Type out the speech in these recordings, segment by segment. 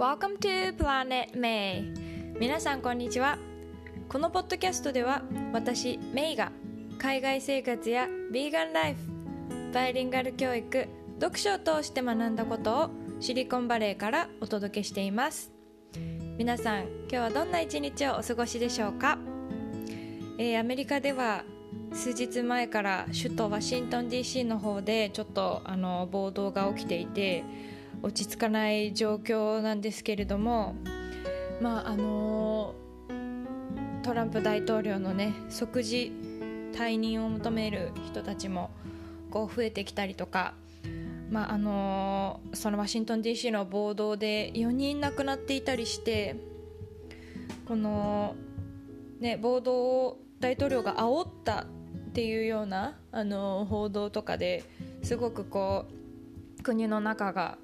Welcome to Planet May. 皆さんこんにちは。このポッドキャストでは私メイが海外生活やビーガンライフバイリンガル教育読書を通して学んだことをシリコンバレーからお届けしています。皆さん今日はどんな一日をお過ごしでしょうか、えー、アメリカでは数日前から首都ワシントン DC の方でちょっとあの暴動が起きていて落ち着かない状況なんですけれどもまああのトランプ大統領のね即時退任を求める人たちもこう増えてきたりとか、まあ、あのそのワシントン DC の暴動で4人亡くなっていたりしてこの、ね、暴動を大統領が煽ったっていうようなあの報道とかですごくこう国の中が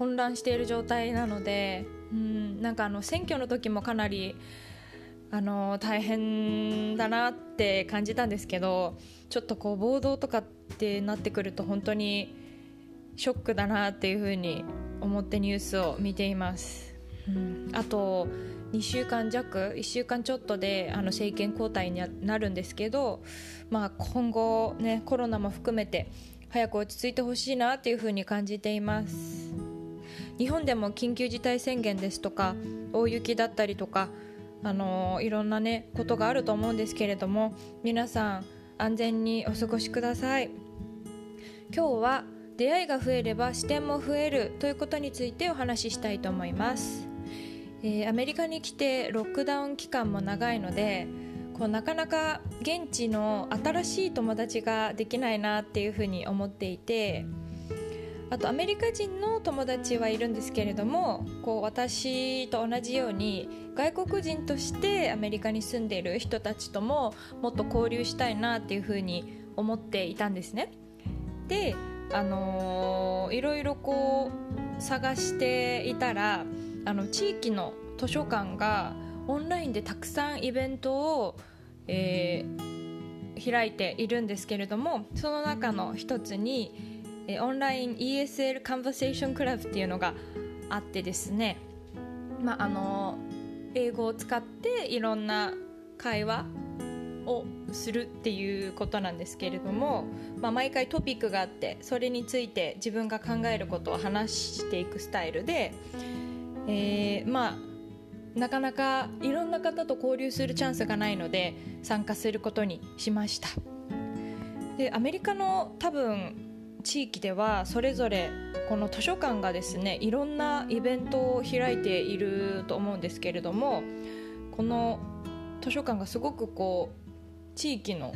混乱している状態なので、うん、なんかあの選挙の時もかなりあの大変だなって感じたんですけどちょっとこう暴動とかってなってくると本当にショックだなっていうふうに思ってニュースを見ています、うん、あと2週間弱1週間ちょっとであの政権交代になるんですけど、まあ、今後、ね、コロナも含めて早く落ち着いてほしいなっていうふうに感じています。日本でも緊急事態宣言ですとか大雪だったりとかあのいろんなねことがあると思うんですけれども皆さん安全にお過ごしください。今日は出会いが増えれば視点も増えるということについてお話ししたいと思います、えー、アメリカに来てロックダウン期間も長いのでこうなかなか現地の新しい友達ができないなっていうふうに思っていてあとアメリカ人の友達はいるんですけれどもこう私と同じように外国人としてアメリカに住んでいる人たちとももっと交流したいなっていうふうに思っていたんですね。であのー、いろいろこう探していたらあの地域の図書館がオンラインでたくさんイベントを、えー、開いているんですけれどもその中の一つにえオンライン ESL カンバセーションクラブっていうのがあってですね、まあ、あの英語を使っていろんな会話をするっていうことなんですけれども、まあ、毎回トピックがあってそれについて自分が考えることを話していくスタイルで、えー、まあなかなかいろんな方と交流するチャンスがないので参加することにしました。でアメリカの多分地域ではそれぞれこの図書館がですねいろんなイベントを開いていると思うんですけれどもこの図書館がすごくこう地域の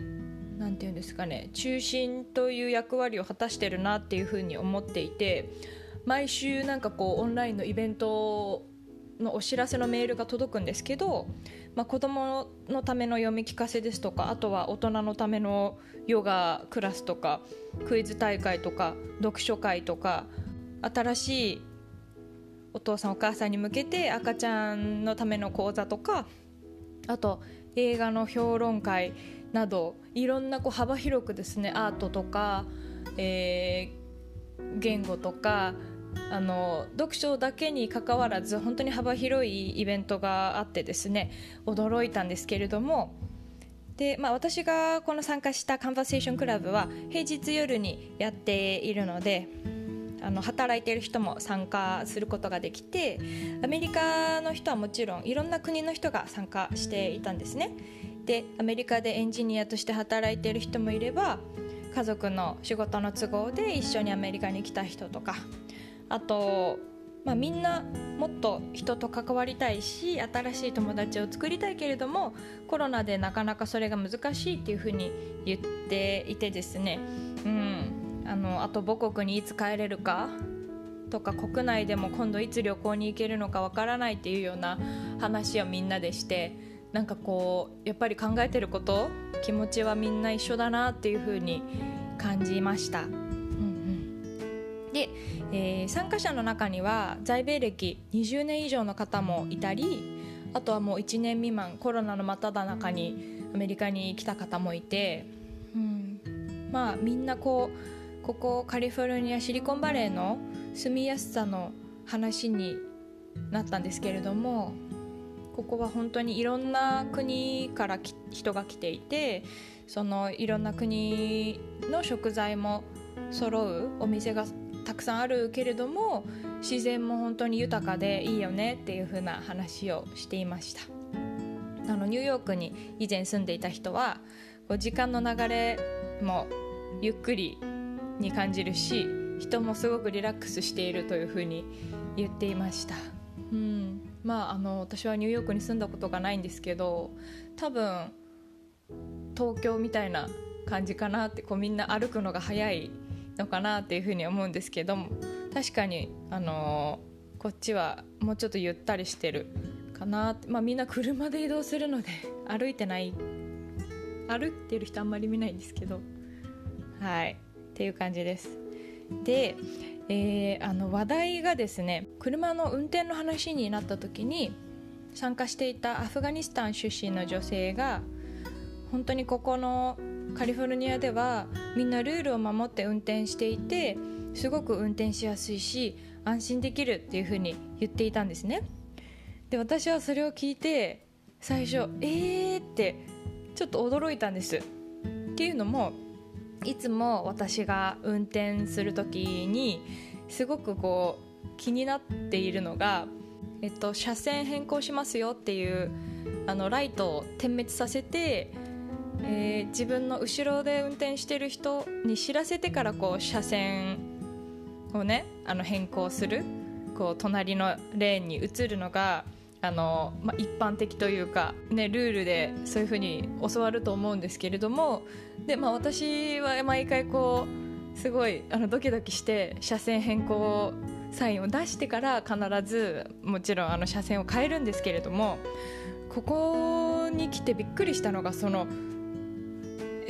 何て言うんですかね中心という役割を果たしてるなっていうふうに思っていて毎週なんかこうオンラインのイベントのお知らせのメールが届くんですけどまあ、子どものための読み聞かせですとかあとは大人のためのヨガクラスとかクイズ大会とか読書会とか新しいお父さんお母さんに向けて赤ちゃんのための講座とかあと映画の評論会などいろんなこう幅広くですねアートとか、えー、言語とかあの読書だけにかかわらず本当に幅広いイベントがあってですね驚いたんですけれどもで、まあ、私がこの参加したカンバセーションクラブは平日夜にやっているのであの働いている人も参加することができてアメリカの人はもちろんいろんな国の人が参加していたんですね。でアメリカでエンジニアとして働いている人もいれば家族の仕事の都合で一緒にアメリカに来た人とかあと、まあ、みんなもっと人と関わりたいし新しい友達を作りたいけれどもコロナでなかなかそれが難しいっていうふうに言っていてですね、うん、あのあと母国にいつ帰れるかとか国内でも今度いつ旅行に行けるのかわからないっていうような話をみんなでしてなんかこうやっぱり考えてること気持ちはみんな一緒だなっていうふうに感じました。で、えー、参加者の中には在米歴20年以上の方もいたりあとはもう1年未満コロナの真っ只中にアメリカに来た方もいて、うん、まあみんなこうここカリフォルニアシリコンバレーの住みやすさの話になったんですけれどもここは本当にいろんな国から人が来ていてそのいろんな国の食材も揃うお店がたくさんあるけれども自然も本当に豊かでいいよねっていう風な話をしていました。あのニューヨークに以前住んでいた人はこう時間の流れもゆっくりに感じるし人もすごくリラックスしているという風に言っていました、うん、まああの私はニューヨークに住んだことがないんですけど多分東京みたいな感じかなってこうみんな歩くのが早いのかなっていうふうに思うんですけども確かに、あのー、こっちはもうちょっとゆったりしてるかなまあ、みんな車で移動するので 歩いてない歩いてる人あんまり見ないんですけどはいっていう感じです。で、えー、あの話題がですね車の運転の話になった時に参加していたアフガニスタン出身の女性が本当にここのカリフォルニアではみんなルールを守って運転していてすごく運転しやすいし安心できるっていうふうに言っていたんですね。で私はそれを聞いて最初えーってちょっと驚いたんです。っていうのもいつも私が運転する時にすごくこう気になっているのが、えっと、車線変更しますよっていうあのライトを点滅させてえー、自分の後ろで運転してる人に知らせてからこう車線をねあの変更するこう隣のレーンに移るのがあの、まあ、一般的というか、ね、ルールでそういうふうに教わると思うんですけれどもで、まあ、私は毎回こうすごいあのドキドキして車線変更サインを出してから必ずもちろんあの車線を変えるんですけれどもここに来てびっくりしたのがその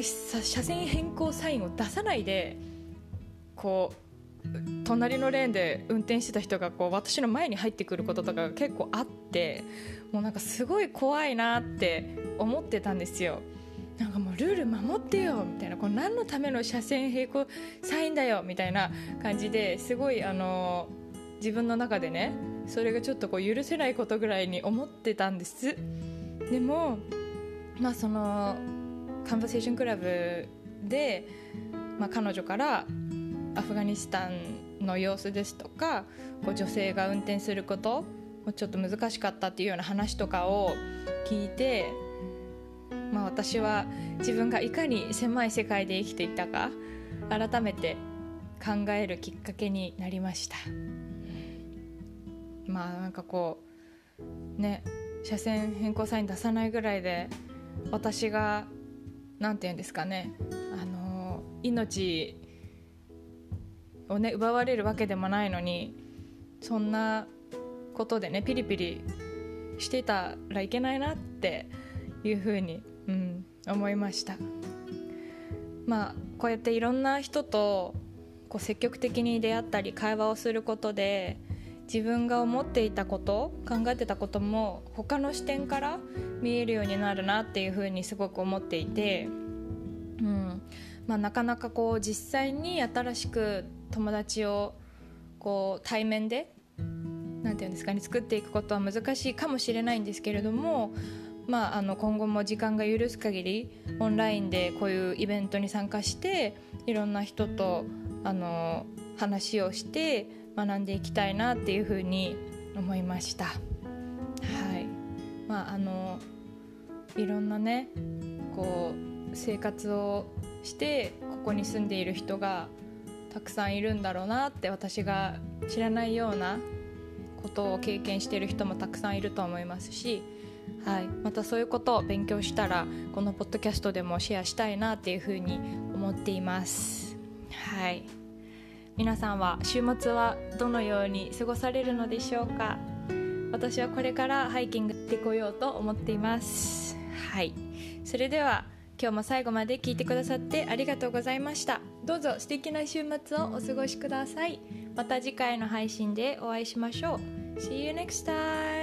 車線変更サインを出さないでこう隣のレーンで運転してた人がこう私の前に入ってくることとかが結構あってもうなんかすごい怖いなって思ってたんですよ。なんかもうルール守ってよみたいなこれ何のための車線並行サインだよみたいな感じですごいあの自分の中でねそれがちょっとこう許せないことぐらいに思ってたんですでもまあそのカンバセーションクラブで、まあ、彼女からアフガニスタンの様子ですとかこう女性が運転することもちょっと難しかったっていうような話とかを聞いて、まあ、私は自分がいかに狭い世界で生きていたか改めて考えるきっかけになりました。まあなんかこうね車線変更サイン出さないぐらいで私が何て言うんですかね。あの命をね奪われるわけでもないのにそんなことでねピリピリしてたらいけないなっていうふうに、うん、思いました。まあこうやっていろんな人とこう積極的に出会ったり会話をすることで自分が思っていたこと考えてたことも他の視点から見えるようになるなっていうふうにすごく思っていて、うん。まあ、なかなかこう実際に新しく友達をこう対面でなんていうんですかね作っていくことは難しいかもしれないんですけれども、まあ、あの今後も時間が許す限りオンラインでこういうイベントに参加していろんな人とあの話をして学んでいきたいなっていうふうに思いました。はいまあ、あのいろんなねこう生活をしてここに住んでいる人がたくさんいるんだろうなって私が知らないようなことを経験している人もたくさんいると思いますし、はい、またそういうことを勉強したらこのポッドキャストでもシェアしたいなっていうふうに思っています。はい皆さんは週末はどのように過ごされるのでしょうか？私はこれからハイキングってこようと思っています。はい。それでは今日も最後まで聞いてくださってありがとうございました。どうぞ素敵な週末をお過ごしください。また次回の配信でお会いしましょう。See you next time!